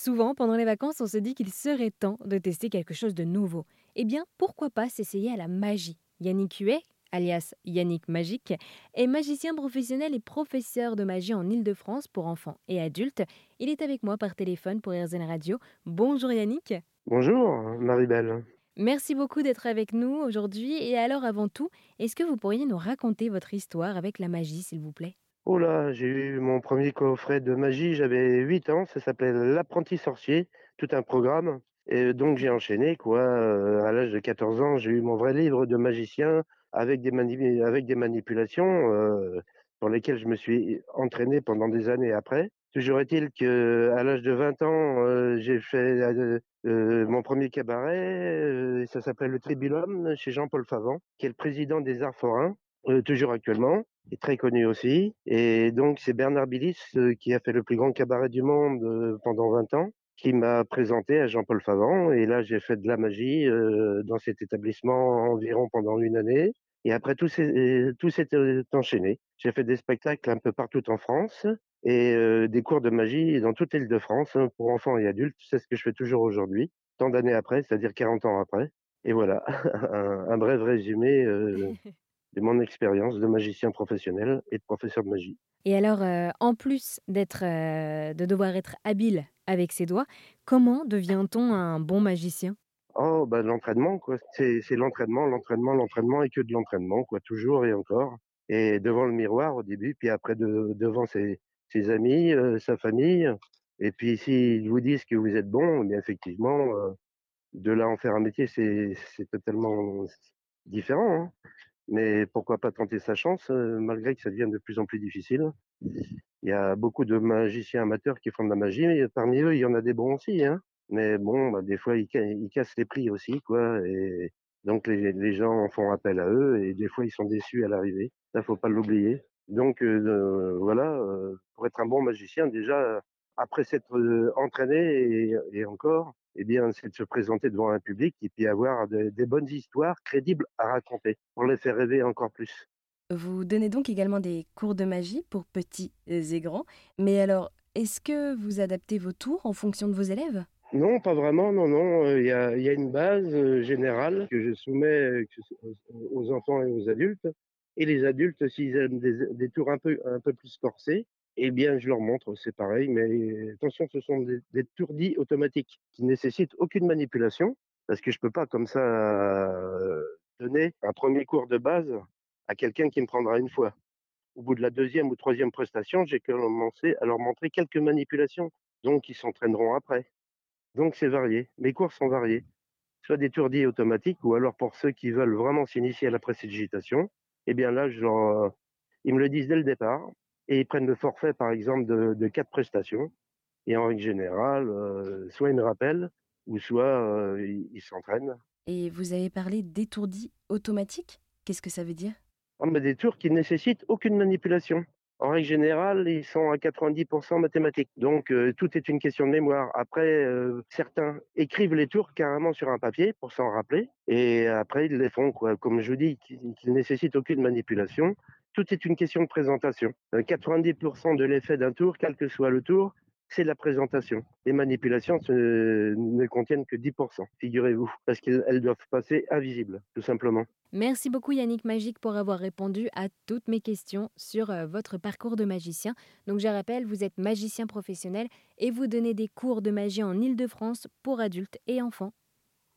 Souvent, pendant les vacances, on se dit qu'il serait temps de tester quelque chose de nouveau. Eh bien, pourquoi pas s'essayer à la magie? Yannick Huet, alias Yannick Magique, est magicien professionnel et professeur de magie en Ile-de-France pour enfants et adultes. Il est avec moi par téléphone pour RZN Radio. Bonjour Yannick. Bonjour Marie-Belle. Merci beaucoup d'être avec nous aujourd'hui. Et alors, avant tout, est-ce que vous pourriez nous raconter votre histoire avec la magie, s'il vous plaît? Oh là, j'ai eu mon premier coffret de magie, j'avais 8 ans, ça s'appelait L'apprenti sorcier, tout un programme. Et donc j'ai enchaîné, quoi. Euh, à l'âge de 14 ans, j'ai eu mon vrai livre de magicien avec des, manipulations euh, pour lesquelles je me suis entraîné pendant des années après. Toujours est-il que à l'âge de 20 ans, euh, j'ai fait mon premier cabaret. ça s'appelle le Tribulum chez Jean-Paul Favant, qui est le président des Arts Forains, toujours actuellement, et très connu aussi. Et donc c'est Bernard Billis qui a fait le plus grand cabaret du monde pendant 20 ans qui m'a présenté à Jean-Paul Favant. Et là, j'ai fait de la magie dans cet établissement environ pendant une année. Et après, tout s'est, enchaîné. J'ai fait des spectacles un peu partout en France et euh, des cours de magie dans toute l'île de France hein, pour enfants et adultes. C'est ce que je fais toujours aujourd'hui, tant d'années après, c'est-à-dire 40 ans après. Et voilà, un, bref résumé euh, de mon expérience de magicien professionnel et de professeur de magie. Et alors, euh, en plus d'être, de devoir être habile avec ses doigts, comment devient-on un bon magicien? Oh, bah, l'entraînement, quoi. C'est, c'est l'entraînement, l'entraînement, l'entraînement et que de l'entraînement, quoi, toujours et encore. Et devant le miroir au début, puis après de, devant ses, ses amis, euh, sa famille. Et puis s'ils vous disent que vous êtes bon, eh bien effectivement, euh, de là en faire un métier, c'est totalement différent. Hein. Mais pourquoi pas tenter sa chance, malgré que ça devient de plus en plus difficile? Il y a beaucoup de magiciens amateurs qui font de la magie, parmi eux, il y en a des bons aussi. Hein. Mais bon, bah, des fois, ils, ils, cassent les prix aussi, quoi. Et donc les, les gens font appel à eux, et des fois, ils sont déçus à l'arrivée. Ça, faut pas l'oublier. Donc euh, voilà, euh, pour être un bon magicien, déjà après s'être euh, entraîné et, encore, eh bien, c'est de se présenter devant un public et puis avoir des bonnes histoires crédibles à raconter pour les faire rêver encore plus. Vous donnez donc également des cours de magie pour petits et grands. Mais alors, est-ce que vous adaptez vos tours en fonction de vos élèves? Non, pas vraiment. Non, non. Il y a, y a, une base générale que je soumets aux enfants et aux adultes. Et les adultes, s'ils aiment des, tours un peu, un peu plus corsés, eh bien, je leur montre, c'est pareil. Mais attention, ce sont des, des tours dits automatiques qui nécessitent aucune manipulation, parce que je peux pas comme ça euh, donner un premier cours de base à quelqu'un qui me prendra une fois. Au bout de la deuxième ou troisième prestation, j'ai commencé à leur montrer quelques manipulations, donc ils s'entraîneront après. Donc c'est varié. Mes cours sont variés. Soit des tours dits automatiques, ou alors pour ceux qui veulent vraiment s'initier à la précipitation, eh bien là, genre, ils me le disent dès le départ et ils prennent le forfait, par exemple, de, quatre prestations. Et en règle générale, euh, soit ils me rappellent, ou soit euh, ils s'entraînent. Et vous avez parlé d'étourdi automatique? Qu'est-ce que ça veut dire? Ah, Des tours qui ne nécessitent aucune manipulation. En règle générale, ils sont à 90% mathématiques. Donc, euh, tout est une question de mémoire. Après, euh, certains écrivent les tours carrément sur un papier pour s'en rappeler. Et après, ils les font, quoi. Comme je vous dis, qu'ils ne nécessitent aucune manipulation. Tout est une question de présentation. 90% euh, de l'effet d'un tour, quel que soit le tour, c'est la présentation. Les manipulations ne contiennent que 10%, figurez-vous, parce qu'elles doivent passer invisibles, tout simplement. Merci beaucoup Yannick Magique pour avoir répondu à toutes mes questions sur euh, votre parcours de magicien. Donc je rappelle, vous êtes magicien professionnel et vous donnez des cours de magie en Ile-de-France pour adultes et enfants.